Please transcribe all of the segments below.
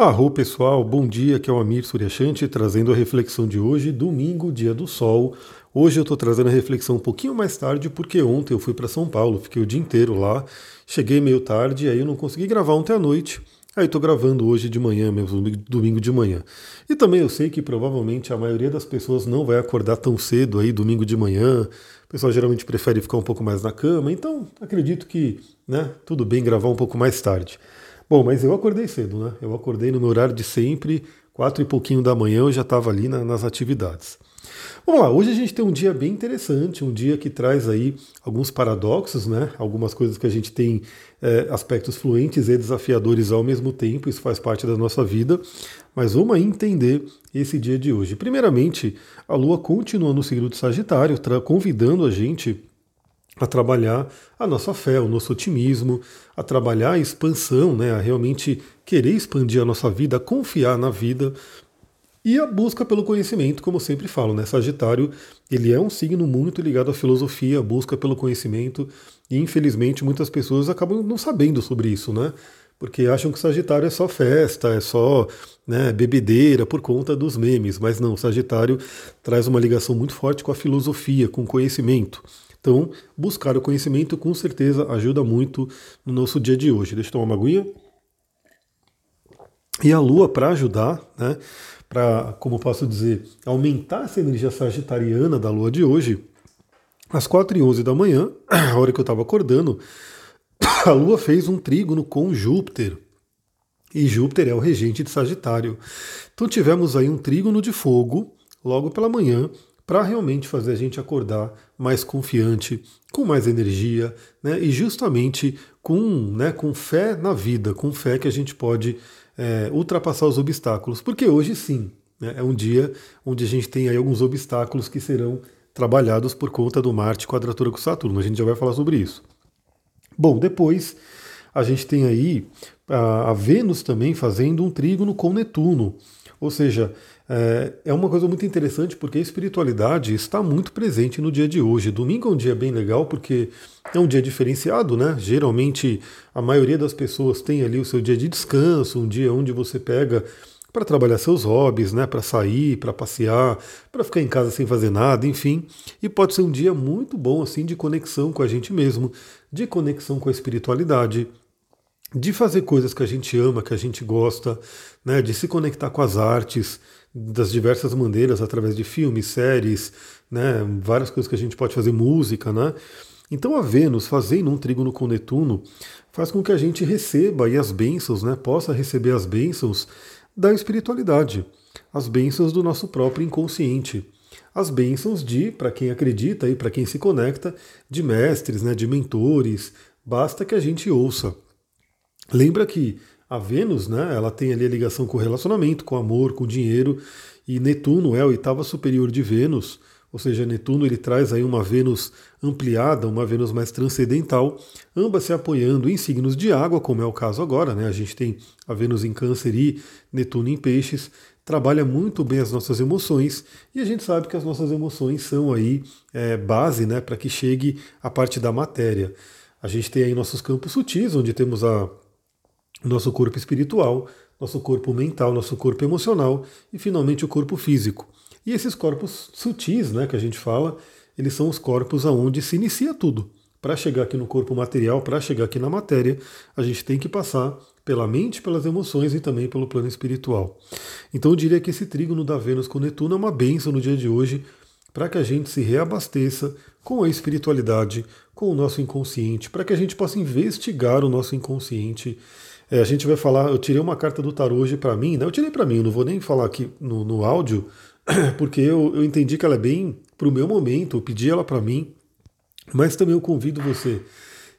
Arro pessoal, bom dia, aqui é o Amir Suryashanti trazendo a reflexão de hoje, domingo, dia do sol. Hoje eu estou trazendo a reflexão um pouquinho mais tarde, porque ontem eu fui para São Paulo, fiquei o dia inteiro lá, cheguei meio tarde, aí eu não consegui gravar ontem à noite. Aí estou gravando hoje de manhã, mesmo domingo de manhã. E também eu sei que provavelmente a maioria das pessoas não vai acordar tão cedo aí domingo de manhã. O pessoal geralmente prefere ficar um pouco mais na cama, então acredito que, né, tudo bem gravar um pouco mais tarde. Bom, mas eu acordei cedo, né? Eu acordei no meu horário de sempre, quatro e pouquinho da manhã eu já estava ali na, nas atividades. Vamos lá, hoje a gente tem um dia bem interessante, um dia que traz aí alguns paradoxos, né? Algumas coisas que a gente tem é, aspectos fluentes e desafiadores ao mesmo tempo, isso faz parte da nossa vida. Mas vamos entender esse dia de hoje. Primeiramente, a Lua continua no signo de Sagitário, convidando a gente a trabalhar a nossa fé, o nosso otimismo, a trabalhar a expansão, né, a realmente querer expandir a nossa vida, a confiar na vida e a busca pelo conhecimento, como eu sempre falo, né? Sagitário, ele é um signo muito ligado à filosofia, a busca pelo conhecimento, e infelizmente muitas pessoas acabam não sabendo sobre isso, né? Porque acham que Sagitário é só festa, é só né, bebedeira por conta dos memes, mas não, Sagitário traz uma ligação muito forte com a filosofia, com o conhecimento. Então, buscar o conhecimento com certeza ajuda muito no nosso dia de hoje. Deixa eu tomar uma aguinha. E a Lua, para ajudar, né, para, como posso dizer, aumentar essa energia sagitariana da Lua de hoje, às 4 e 11 da manhã, a hora que eu estava acordando, a Lua fez um trígono com Júpiter. E Júpiter é o regente de Sagitário. Então tivemos aí um trígono de fogo logo pela manhã, para realmente fazer a gente acordar mais confiante, com mais energia, né? e justamente com, né, com fé na vida, com fé que a gente pode é, ultrapassar os obstáculos. Porque hoje sim, né, é um dia onde a gente tem aí alguns obstáculos que serão trabalhados por conta do Marte quadratura com Saturno. A gente já vai falar sobre isso. Bom, depois a gente tem aí a, a Vênus também fazendo um trígono com Netuno. Ou seja, é, é uma coisa muito interessante porque a espiritualidade está muito presente no dia de hoje. Domingo é um dia bem legal porque é um dia diferenciado, né? Geralmente a maioria das pessoas tem ali o seu dia de descanso, um dia onde você pega para trabalhar seus hobbies, né, para sair, para passear, para ficar em casa sem fazer nada, enfim. E pode ser um dia muito bom assim de conexão com a gente mesmo, de conexão com a espiritualidade, de fazer coisas que a gente ama, que a gente gosta, né, de se conectar com as artes, das diversas maneiras, através de filmes, séries, né, várias coisas que a gente pode fazer, música, né? Então a Vênus fazendo um trígono com Netuno faz com que a gente receba aí as bênçãos, né, possa receber as bênçãos da espiritualidade, as bênçãos do nosso próprio inconsciente, as bênçãos de, para quem acredita e para quem se conecta, de mestres, né, de mentores, basta que a gente ouça. Lembra que a Vênus, né, ela tem ali a ligação com o relacionamento, com o amor, com o dinheiro, e Netuno é a oitava superior de Vênus, ou seja, Netuno ele traz aí uma Vênus ampliada, uma Vênus mais transcendental, ambas se apoiando em signos de água, como é o caso agora, né? A gente tem a Vênus em Câncer e Netuno em Peixes, trabalha muito bem as nossas emoções e a gente sabe que as nossas emoções são aí é, base, né, para que chegue a parte da matéria. A gente tem aí nossos campos sutis, onde temos a nosso corpo espiritual, nosso corpo mental, nosso corpo emocional e finalmente o corpo físico. E esses corpos sutis, né, que a gente fala, eles são os corpos aonde se inicia tudo. Para chegar aqui no corpo material, para chegar aqui na matéria, a gente tem que passar pela mente, pelas emoções e também pelo plano espiritual. Então eu diria que esse trígono da Vênus com Netuno é uma benção no dia de hoje para que a gente se reabasteça com a espiritualidade, com o nosso inconsciente, para que a gente possa investigar o nosso inconsciente é, a gente vai falar, eu tirei uma carta do tarô hoje para mim, né? Eu tirei para mim, eu não vou nem falar aqui no, no áudio, porque eu, eu entendi que ela é bem para o meu momento, eu pedi ela para mim, mas também eu convido você,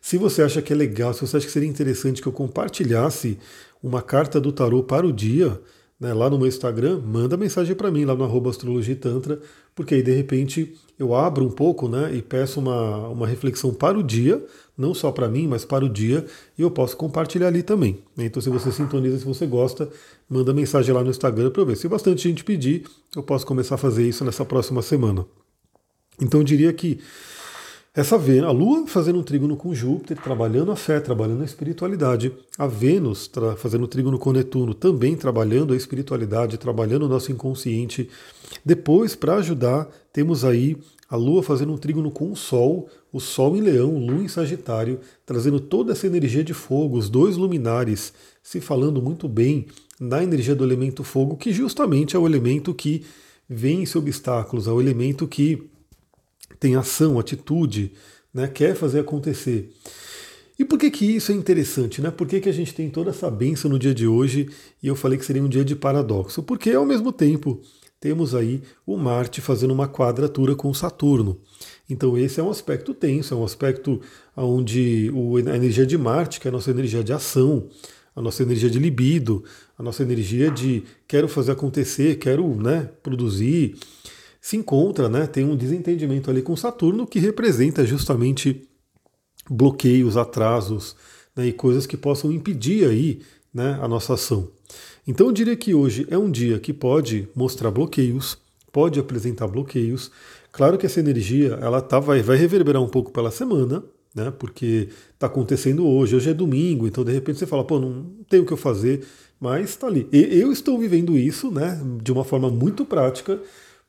se você acha que é legal, se você acha que seria interessante que eu compartilhasse uma carta do tarô para o dia, né, lá no meu Instagram, manda mensagem para mim lá no arroba astrologitantra, porque aí de repente eu abro um pouco né, e peço uma, uma reflexão para o dia, não só para mim, mas para o dia, e eu posso compartilhar ali também. Então se você sintoniza, se você gosta, manda mensagem lá no Instagram para eu ver. Se bastante gente pedir, eu posso começar a fazer isso nessa próxima semana. Então eu diria que essa Vênus, a Lua fazendo um trígono com Júpiter, trabalhando a fé, trabalhando a espiritualidade. A Vênus fazendo um trígono com Netuno, também trabalhando a espiritualidade, trabalhando o nosso inconsciente. Depois, para ajudar, temos aí a Lua fazendo um trígono com o Sol, o Sol em Leão, Lua em Sagitário, trazendo toda essa energia de fogo, os dois luminares se falando muito bem na energia do elemento fogo, que justamente é o elemento que vence obstáculos, é o elemento que tem ação, atitude, né, quer fazer acontecer. E por que, que isso é interessante? Né? Por que, que a gente tem toda essa benção no dia de hoje e eu falei que seria um dia de paradoxo? Porque ao mesmo tempo temos aí o Marte fazendo uma quadratura com Saturno. Então esse é um aspecto tenso, é um aspecto onde a energia de Marte, que é a nossa energia de ação, a nossa energia de libido, a nossa energia de quero fazer acontecer, quero né, produzir, se encontra, né, tem um desentendimento ali com Saturno que representa justamente bloqueios, atrasos né, e coisas que possam impedir aí né, a nossa ação. Então eu diria que hoje é um dia que pode mostrar bloqueios, pode apresentar bloqueios. Claro que essa energia ela tá, vai, vai reverberar um pouco pela semana, né? Porque está acontecendo hoje, hoje é domingo, então de repente você fala, pô, não tem o que eu fazer, mas está ali. E eu estou vivendo isso, né? De uma forma muito prática,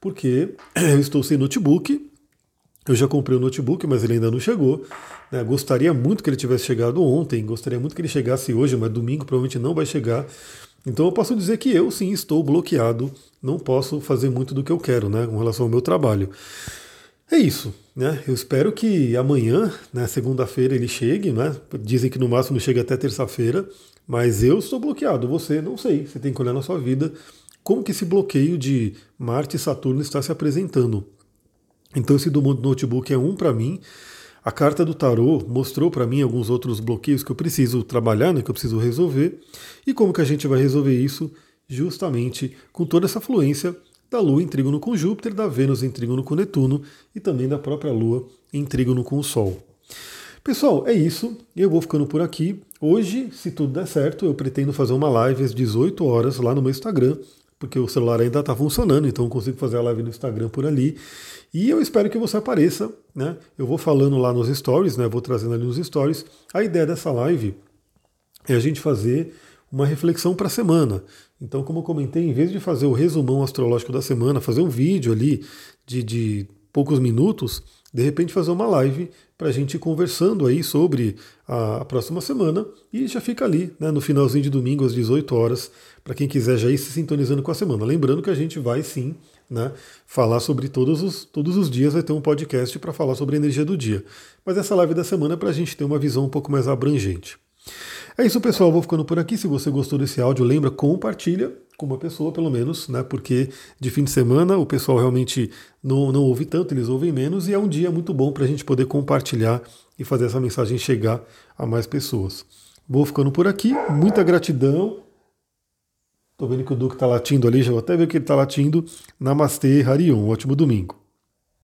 porque eu estou sem notebook. Eu já comprei o notebook, mas ele ainda não chegou. Né? Gostaria muito que ele tivesse chegado ontem, gostaria muito que ele chegasse hoje, mas domingo provavelmente não vai chegar. Então eu posso dizer que eu sim estou bloqueado, não posso fazer muito do que eu quero, né, com relação ao meu trabalho. É isso, né? Eu espero que amanhã, né, segunda-feira, ele chegue, né? Dizem que no máximo chega até terça-feira, mas eu estou bloqueado. Você não sei. Você tem que olhar na sua vida como que esse bloqueio de Marte e Saturno está se apresentando. Então esse do notebook é um para mim. A carta do tarô mostrou para mim alguns outros bloqueios que eu preciso trabalhar, né, que eu preciso resolver. E como que a gente vai resolver isso? Justamente com toda essa fluência da Lua em trígono com Júpiter, da Vênus em trígono com Netuno e também da própria Lua em trígono com o Sol. Pessoal, é isso. Eu vou ficando por aqui. Hoje, se tudo der certo, eu pretendo fazer uma live às 18 horas lá no meu Instagram, porque o celular ainda está funcionando, então eu consigo fazer a live no Instagram por ali. E eu espero que você apareça, né? Eu vou falando lá nos stories, né? Vou trazendo ali nos stories. A ideia dessa live é a gente fazer uma reflexão para a semana. Então, como eu comentei, em vez de fazer o resumão astrológico da semana, fazer um vídeo ali de, de poucos minutos, de repente fazer uma live para a gente ir conversando aí sobre a, próxima semana e já fica ali, né, no finalzinho de domingo às 18 horas, para quem quiser já ir se sintonizando com a semana. Lembrando que a gente vai sim né, falar sobre todos os, todos os dias, vai ter um podcast para falar sobre a energia do dia. Mas essa live da semana é para a gente ter uma visão um pouco mais abrangente. É isso, pessoal. Vou ficando por aqui. Se você gostou desse áudio, lembra, compartilha com uma pessoa, pelo menos, né? Porque de fim de semana o pessoal realmente não, não ouve tanto, eles ouvem menos, e é um dia muito bom para a gente poder compartilhar e fazer essa mensagem chegar a mais pessoas. Vou ficando por aqui. Muita gratidão. Tô vendo que o Duque está latindo ali, já vou até ver que ele está latindo. Namastê, Harion. Ótimo domingo.